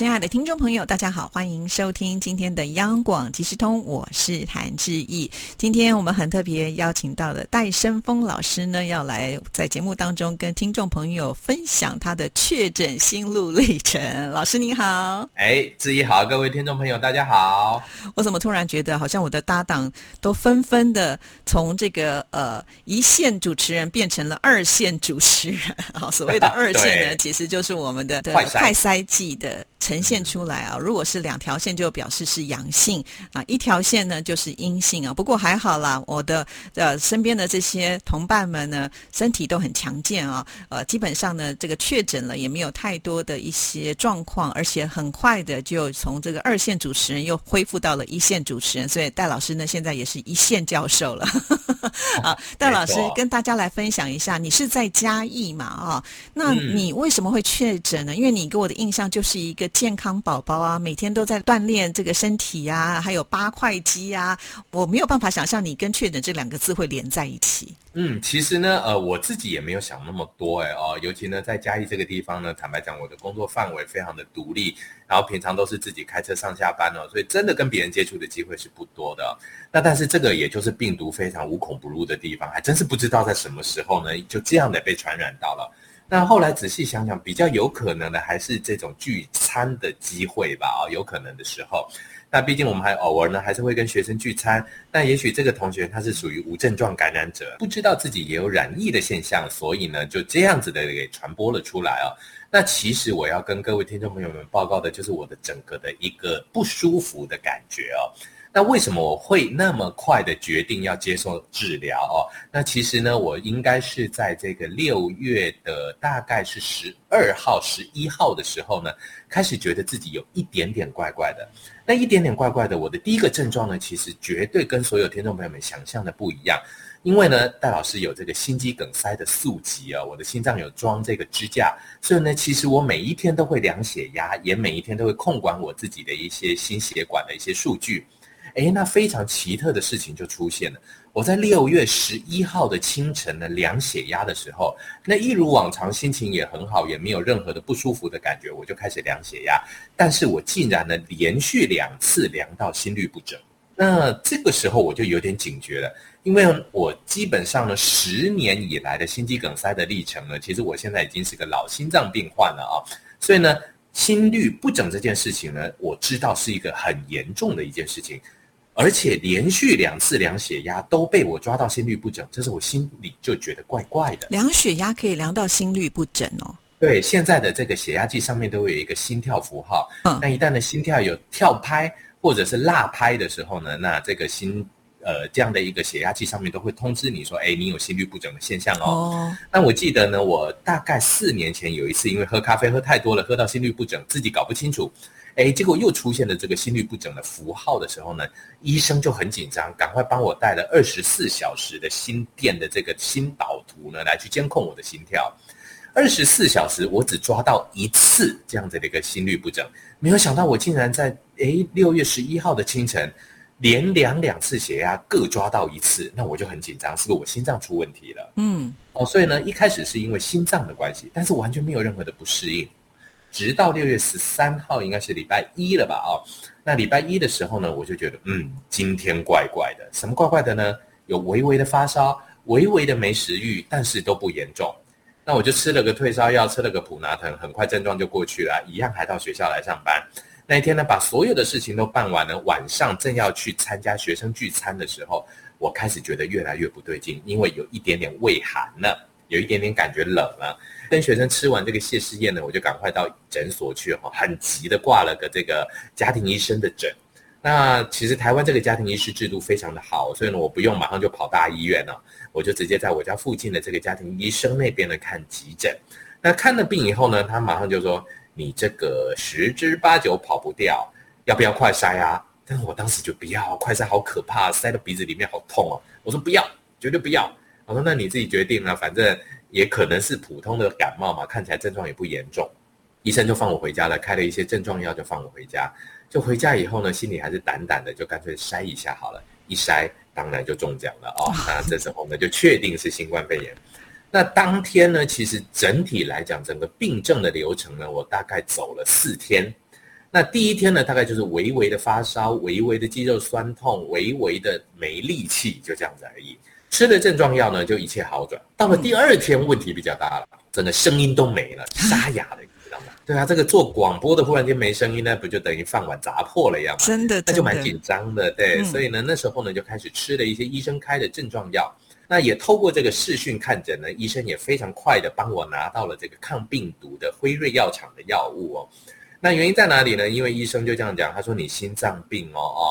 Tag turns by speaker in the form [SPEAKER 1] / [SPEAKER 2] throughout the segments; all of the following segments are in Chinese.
[SPEAKER 1] 亲爱的听众朋友，大家好，欢迎收听今天的央广即时通，我是谭志毅。今天我们很特别邀请到的戴生峰老师呢，要来在节目当中跟听众朋友分享他的确诊心路历程。老师您好，
[SPEAKER 2] 哎，志毅好，各位听众朋友大家好。
[SPEAKER 1] 我怎么突然觉得好像我的搭档都纷纷的从这个呃一线主持人变成了二线主持人 啊？所谓的二线呢，其实就是我们的快筛剂的。呈现出来啊！如果是两条线，就表示是阳性啊；一条线呢，就是阴性啊。不过还好啦，我的呃身边的这些同伴们呢，身体都很强健啊。呃，基本上呢，这个确诊了也没有太多的一些状况，而且很快的就从这个二线主持人又恢复到了一线主持人。所以戴老师呢，现在也是一线教授了。啊，戴老师跟大家来分享一下，你是在嘉义嘛？啊，那你为什么会确诊呢？因为你给我的印象就是一个。健康宝宝啊，每天都在锻炼这个身体呀，还有八块肌啊，我没有办法想象你跟确诊这两个字会连在一起。
[SPEAKER 2] 嗯，其实呢，呃，我自己也没有想那么多，哎哦，尤其呢，在嘉义这个地方呢，坦白讲，我的工作范围非常的独立，然后平常都是自己开车上下班哦，所以真的跟别人接触的机会是不多的。那但是这个也就是病毒非常无孔不入的地方，还真是不知道在什么时候呢，就这样的被传染到了。那后来仔细想想，比较有可能的还是这种聚餐的机会吧。哦，有可能的时候，那毕竟我们还偶尔呢，还是会跟学生聚餐。那也许这个同学他是属于无症状感染者，不知道自己也有染疫的现象，所以呢就这样子的给传播了出来哦。那其实我要跟各位听众朋友们报告的，就是我的整个的一个不舒服的感觉哦。那为什么我会那么快的决定要接受治疗哦？那其实呢，我应该是在这个六月的大概是十二号、十一号的时候呢，开始觉得自己有一点点怪怪的。那一点点怪怪的，我的第一个症状呢，其实绝对跟所有听众朋友们想象的不一样。因为呢，戴老师有这个心肌梗塞的宿疾啊，我的心脏有装这个支架，所以呢，其实我每一天都会量血压，也每一天都会控管我自己的一些心血管的一些数据。哎，那非常奇特的事情就出现了。我在六月十一号的清晨呢量血压的时候，那一如往常心情也很好，也没有任何的不舒服的感觉，我就开始量血压。但是我竟然呢连续两次量到心率不整，那这个时候我就有点警觉了，因为我基本上呢十年以来的心肌梗塞的历程呢，其实我现在已经是个老心脏病患了啊，所以呢心率不整这件事情呢，我知道是一个很严重的一件事情。而且连续两次量血压都被我抓到心律不整，这是我心里就觉得怪怪的。
[SPEAKER 1] 量血压可以量到心律不整哦？
[SPEAKER 2] 对，现在的这个血压计上面都会有一个心跳符号。嗯，那一旦的心跳有跳拍或者是落拍的时候呢，那这个心呃这样的一个血压计上面都会通知你说，哎，你有心律不整的现象哦。哦。那我记得呢，我大概四年前有一次，因为喝咖啡喝太多了，喝到心律不整，自己搞不清楚。哎，结果又出现了这个心律不整的符号的时候呢，医生就很紧张，赶快帮我带了二十四小时的心电的这个心导图呢，来去监控我的心跳。二十四小时我只抓到一次这样子的一个心律不整，没有想到我竟然在哎六月十一号的清晨连量两次血压各抓到一次，那我就很紧张，是不是我心脏出问题了？嗯，哦，所以呢一开始是因为心脏的关系，但是完全没有任何的不适应。直到六月十三号，应该是礼拜一了吧？哦，那礼拜一的时候呢，我就觉得，嗯，今天怪怪的。什么怪怪的呢？有微微的发烧，微微的没食欲，但是都不严重。那我就吃了个退烧药，吃了个普拿疼，很快症状就过去了，一样还到学校来上班。那一天呢，把所有的事情都办完了，晚上正要去参加学生聚餐的时候，我开始觉得越来越不对劲，因为有一点点畏寒了，有一点点感觉冷了。跟学生吃完这个谢师宴呢，我就赶快到诊所去哈，很急的挂了个这个家庭医生的诊。那其实台湾这个家庭医师制度非常的好，所以呢，我不用马上就跑大医院了，我就直接在我家附近的这个家庭医生那边呢看急诊。那看了病以后呢，他马上就说：“你这个十之八九跑不掉，要不要快筛啊？”但是我当时就不要，快筛好可怕，塞到鼻子里面好痛哦。我说不要，绝对不要。我说那你自己决定了，反正。也可能是普通的感冒嘛，看起来症状也不严重，医生就放我回家了，开了一些症状药就放我回家。就回家以后呢，心里还是胆胆的，就干脆筛一下好了。一筛，当然就中奖了哦。那这时候呢，就确定是新冠肺炎。那当天呢，其实整体来讲，整个病症的流程呢，我大概走了四天。那第一天呢，大概就是微微的发烧，微微的肌肉酸痛，微微的没力气，就这样子而已。吃了症状药呢，就一切好转。到了第二天，问题比较大了，整个声音都没了，沙哑了，你知道吗？对啊，这个做广播的忽然间没声音，那不就等于饭碗砸破了一样吗？
[SPEAKER 1] 真的，
[SPEAKER 2] 那就蛮紧张的。对，所以呢，那时候呢，就开始吃了一些医生开的症状药。那也透过这个视讯看诊呢，医生也非常快的帮我拿到了这个抗病毒的辉瑞药厂的药物哦。那原因在哪里呢？因为医生就这样讲，他说你心脏病哦哦，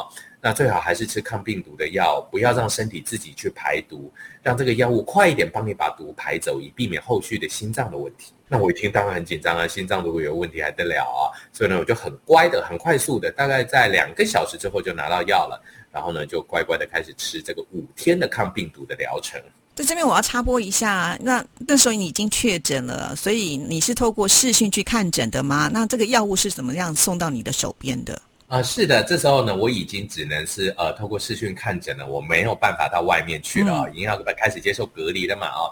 [SPEAKER 2] 那最好还是吃抗病毒的药，不要让身体自己去排毒，让这个药物快一点帮你把毒排走，以避免后续的心脏的问题。那我一听当然很紧张啊，心脏如果有问题还得了啊？所以呢，我就很乖的、很快速的，大概在两个小时之后就拿到药了。然后呢，就乖乖的开始吃这个五天的抗病毒的疗程。
[SPEAKER 1] 在这边我要插播一下，那那时候你已经确诊了，所以你是透过视讯去看诊的吗？那这个药物是怎么样送到你的手边的？
[SPEAKER 2] 啊，是的，这时候呢，我已经只能是呃透过视讯看诊了，我没有办法到外面去了，已经要开始接受隔离了嘛啊。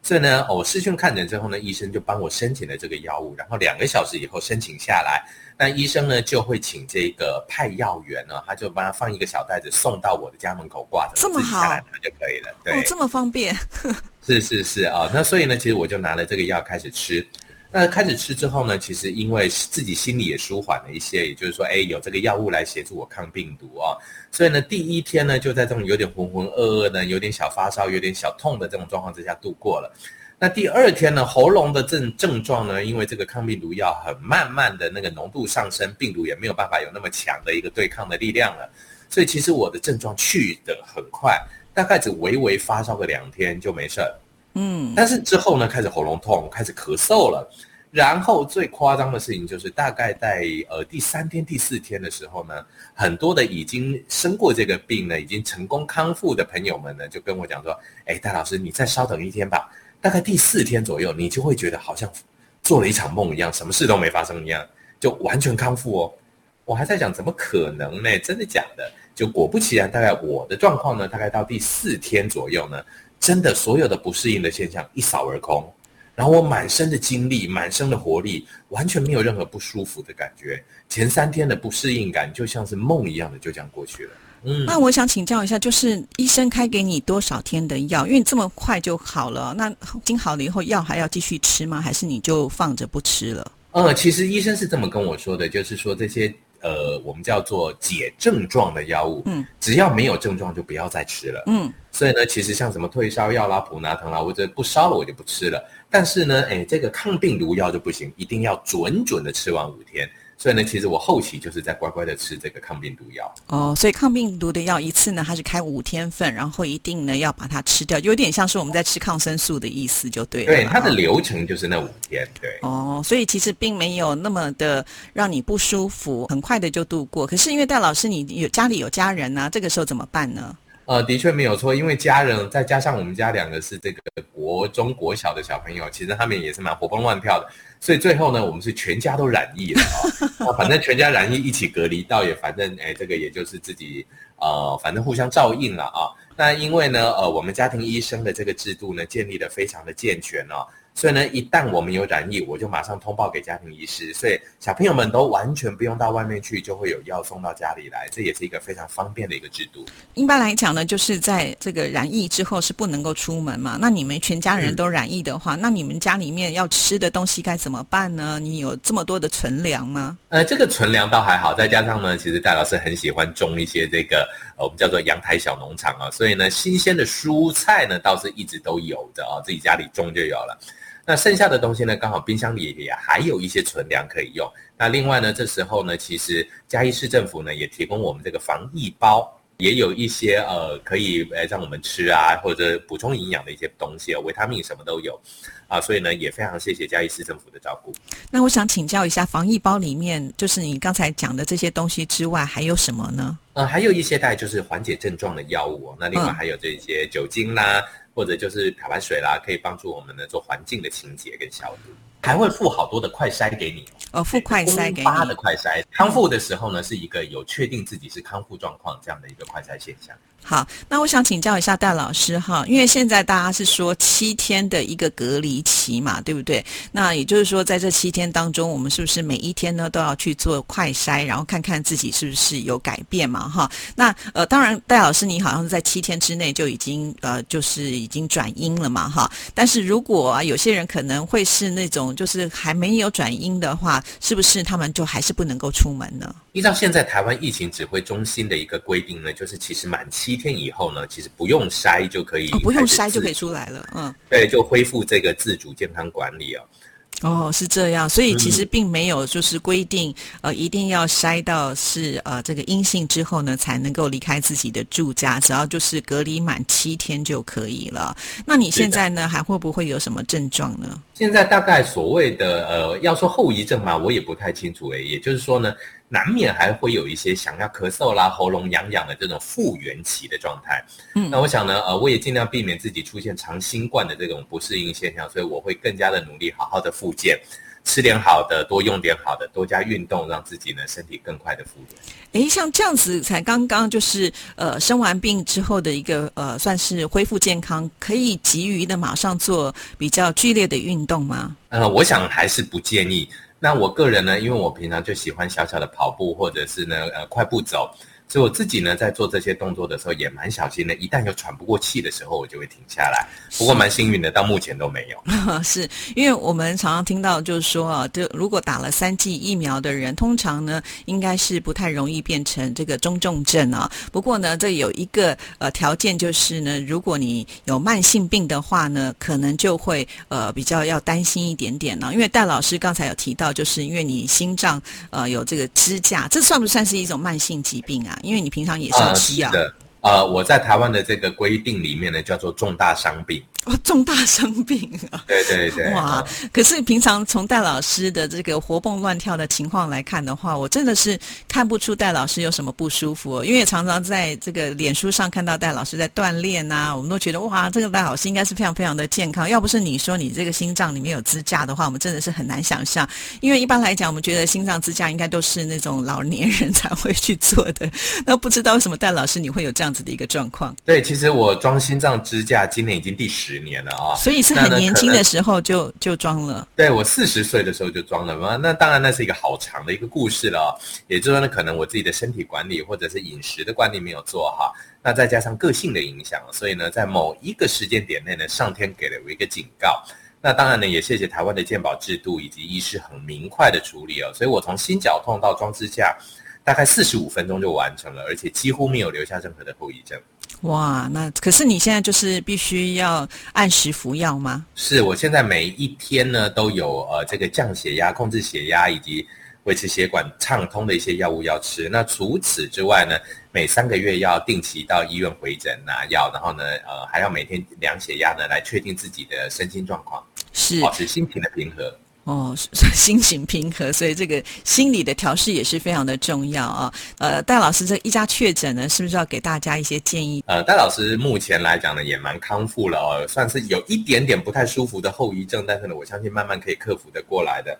[SPEAKER 2] 所以呢，我视讯看诊之后呢，医生就帮我申请了这个药物，然后两个小时以后申请下来，那医生呢就会请这个派药员呢，他就帮他放一个小袋子送到我的家门口挂着，
[SPEAKER 1] 这么好，
[SPEAKER 2] 拿就可以了。对，
[SPEAKER 1] 这么方便。
[SPEAKER 2] 是是是啊，那所以呢，其实我就拿了这个药开始吃。那开始吃之后呢，其实因为自己心里也舒缓了一些，也就是说，哎，有这个药物来协助我抗病毒啊，所以呢，第一天呢就在这种有点浑浑噩噩的、有点小发烧、有点小痛的这种状况之下度过了。那第二天呢，喉咙的症症状呢，因为这个抗病毒药很慢慢的那个浓度上升，病毒也没有办法有那么强的一个对抗的力量了，所以其实我的症状去的很快，大概只微微发烧个两天就没事儿。嗯，但是之后呢，开始喉咙痛，开始咳嗽了，然后最夸张的事情就是，大概在呃第三天、第四天的时候呢，很多的已经生过这个病呢，已经成功康复的朋友们呢，就跟我讲说：“哎，戴老师，你再稍等一天吧，大概第四天左右，你就会觉得好像做了一场梦一样，什么事都没发生一样，就完全康复哦。”我还在想，怎么可能呢？真的假的？就果不其然，大概我的状况呢，大概到第四天左右呢。真的，所有的不适应的现象一扫而空，然后我满身的精力、满身的活力，完全没有任何不舒服的感觉。前三天的不适应感就像是梦一样的，就这样过去了。
[SPEAKER 1] 嗯，那我想请教一下，就是医生开给你多少天的药？因为你这么快就好了，那经好了以后，药还要继续吃吗？还是你就放着不吃了？
[SPEAKER 2] 嗯，其实医生是这么跟我说的，就是说这些。呃，我们叫做解症状的药物，嗯，只要没有症状就不要再吃了，嗯，所以呢，其实像什么退烧药啦、普拿疼啦，或者不烧了我就不吃了。但是呢，哎，这个抗病毒药就不行，一定要准准的吃完五天。所以呢，其实我后期就是在乖乖的吃这个抗病毒药。
[SPEAKER 1] 哦，所以抗病毒的药一次呢，它是开五天份，然后一定呢要把它吃掉，有点像是我们在吃抗生素的意思，就对了。
[SPEAKER 2] 对，它的流程就是那五天。对。
[SPEAKER 1] 哦，所以其实并没有那么的让你不舒服，很快的就度过。可是因为戴老师你有家里有家人呢，这个时候怎么办呢？
[SPEAKER 2] 呃，的确没有错，因为家人再加上我们家两个是这个国中国小的小朋友，其实他们也是蛮活蹦乱跳的，所以最后呢，我们是全家都染疫了啊。反正全家染疫一起隔离，倒也反正哎，这个也就是自己呃，反正互相照应了啊。那因为呢，呃，我们家庭医生的这个制度呢，建立的非常的健全哦。所以呢，一旦我们有染疫，我就马上通报给家庭医师，所以小朋友们都完全不用到外面去，就会有药送到家里来，这也是一个非常方便的一个制度。
[SPEAKER 1] 一般来讲呢，就是在这个染疫之后是不能够出门嘛。那你们全家人都染疫的话，那你们家里面要吃的东西该怎么办呢？你有这么多的存粮吗？
[SPEAKER 2] 呃，这个存粮倒还好，再加上呢，其实戴老师很喜欢种一些这个呃，我们叫做阳台小农场啊，所以呢，新鲜的蔬菜呢倒是一直都有的啊，自己家里种就有了。那剩下的东西呢？刚好冰箱里也还有一些存粮可以用。那另外呢，这时候呢，其实嘉义市政府呢也提供我们这个防疫包，也有一些呃可以呃让我们吃啊，或者补充营养的一些东西，维他命什么都有啊。所以呢，也非常谢谢嘉义市政府的照顾。
[SPEAKER 1] 那我想请教一下，防疫包里面就是你刚才讲的这些东西之外，还有什么呢？
[SPEAKER 2] 呃，还有一些带就是缓解症状的药物。那另外还有这些酒精啦。或者就是漂白水啦，可以帮助我们呢做环境的清洁跟消毒。还会附好多的快筛给你
[SPEAKER 1] 哦，附快筛给你。
[SPEAKER 2] 发的快筛，康复的时候呢，是一个有确定自己是康复状况这样的一个快筛现象。
[SPEAKER 1] 好，那我想请教一下戴老师哈，因为现在大家是说七天的一个隔离期嘛，对不对？那也就是说，在这七天当中，我们是不是每一天呢都要去做快筛，然后看看自己是不是有改变嘛？哈，那呃，当然，戴老师你好像是在七天之内就已经呃，就是已经转阴了嘛？哈，但是如果有些人可能会是那种就是还没有转阴的话，是不是他们就还是不能够出门呢？
[SPEAKER 2] 依照现在台湾疫情指挥中心的一个规定呢，就是其实满七天以后呢，其实不用筛就可以，
[SPEAKER 1] 不用筛就可以出来了，嗯，
[SPEAKER 2] 对，就恢复这个自主健康管理哦。
[SPEAKER 1] 哦，是这样，所以其实并没有就是规定，呃，一定要筛到是呃这个阴性之后呢，才能够离开自己的住家，只要就是隔离满七天就可以了。那你现在呢，还会不会有什么症状呢？
[SPEAKER 2] 现在大概所谓的呃，要说后遗症嘛，我也不太清楚诶。也就是说呢，难免还会有一些想要咳嗽啦、喉咙痒痒的这种复原期的状态。嗯，那我想呢，呃，我也尽量避免自己出现长新冠的这种不适应现象，所以我会更加的努力，好好的复健。吃点好的，多用点好的，多加运动，让自己呢身体更快的复
[SPEAKER 1] 原。诶，像这样子才刚刚就是呃生完病之后的一个呃算是恢复健康，可以急于的马上做比较剧烈的运动吗？
[SPEAKER 2] 呃，我想还是不建议。那我个人呢，因为我平常就喜欢小小的跑步，或者是呢呃快步走。所以我自己呢，在做这些动作的时候也蛮小心的。一旦有喘不过气的时候，我就会停下来。不过蛮幸运的，到目前都没有。
[SPEAKER 1] 是因为我们常常听到，就是说啊，就如果打了三剂疫苗的人，通常呢，应该是不太容易变成这个中重症啊。不过呢，这有一个呃条件，就是呢，如果你有慢性病的话呢，可能就会呃比较要担心一点点呢。因为戴老师刚才有提到，就是因为你心脏呃有这个支架，这算不算是一种慢性疾病啊？因为你平常也是吃啊。
[SPEAKER 2] 呃，我在台湾的这个规定里面呢，叫做重大伤病。
[SPEAKER 1] 哦，重大生病
[SPEAKER 2] 啊！对对对。
[SPEAKER 1] 哇，可是平常从戴老师的这个活蹦乱跳的情况来看的话，我真的是看不出戴老师有什么不舒服。因为常常在这个脸书上看到戴老师在锻炼呐，我们都觉得哇，这个戴老师应该是非常非常的健康。要不是你说你这个心脏里面有支架的话，我们真的是很难想象。因为一般来讲，我们觉得心脏支架应该都是那种老年人才会去做的。那不知道为什么戴老师你会有这样子的一个状况？
[SPEAKER 2] 对，其实我装心脏支架今年已经第十。十年了啊，
[SPEAKER 1] 所以是很年轻的时候就就装了。
[SPEAKER 2] 对我四十岁的时候就装了嘛，那当然那是一个好长的一个故事了。也就是说呢，可能我自己的身体管理或者是饮食的管理没有做好，那再加上个性的影响，所以呢，在某一个时间点内呢，上天给了我一个警告。那当然呢，也谢谢台湾的健保制度以及医师很明快的处理哦，所以我从心绞痛到装支架，大概四十五分钟就完成了，而且几乎没有留下任何的后遗症。
[SPEAKER 1] 哇，那可是你现在就是必须要按时服药吗？
[SPEAKER 2] 是我现在每一天呢都有呃这个降血压、控制血压以及维持血管畅通的一些药物要吃。那除此之外呢，每三个月要定期到医院回诊拿药，然后呢呃还要每天量血压呢来确定自己的身心状况，
[SPEAKER 1] 是
[SPEAKER 2] 保持心情的平和。
[SPEAKER 1] 哦，心情平和，所以这个心理的调试也是非常的重要啊。呃，戴老师这一家确诊呢，是不是要给大家一些建议？
[SPEAKER 2] 呃，戴老师目前来讲呢，也蛮康复了哦，算是有一点点不太舒服的后遗症，但是呢，我相信慢慢可以克服的过来的。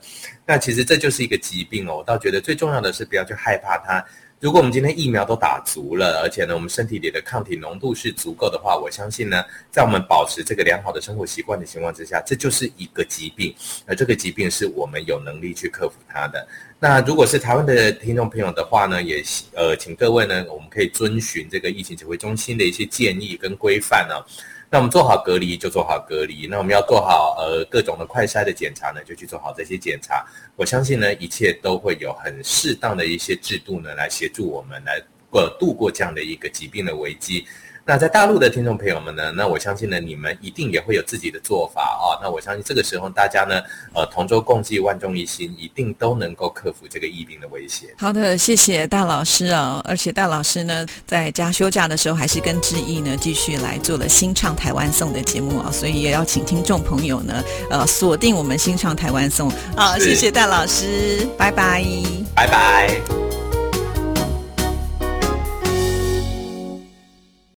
[SPEAKER 2] 那其实这就是一个疾病哦，我倒觉得最重要的是不要去害怕它。如果我们今天疫苗都打足了，而且呢，我们身体里的抗体浓度是足够的话，我相信呢，在我们保持这个良好的生活习惯的情况之下，这就是一个疾病，而这个疾病是我们有能力去克服它的。那如果是台湾的听众朋友的话呢，也呃，请各位呢，我们可以遵循这个疫情指挥中心的一些建议跟规范呢。那我们做好隔离就做好隔离，那我们要做好呃各种的快筛的检查呢，就去做好这些检查。我相信呢，一切都会有很适当的一些制度呢，来协助我们来过度过这样的一个疾病的危机。那在大陆的听众朋友们呢？那我相信呢，你们一定也会有自己的做法啊。那我相信这个时候大家呢，呃，同舟共济，万众一心，一定都能够克服这个疫病的威胁。
[SPEAKER 1] 好的，谢谢大老师啊。而且大老师呢，在家休假的时候，还是跟志毅呢继续来做了新唱台湾颂的节目啊。所以也要请听众朋友呢，呃，锁定我们新唱台湾颂啊。谢谢大老师，拜拜，
[SPEAKER 2] 拜拜。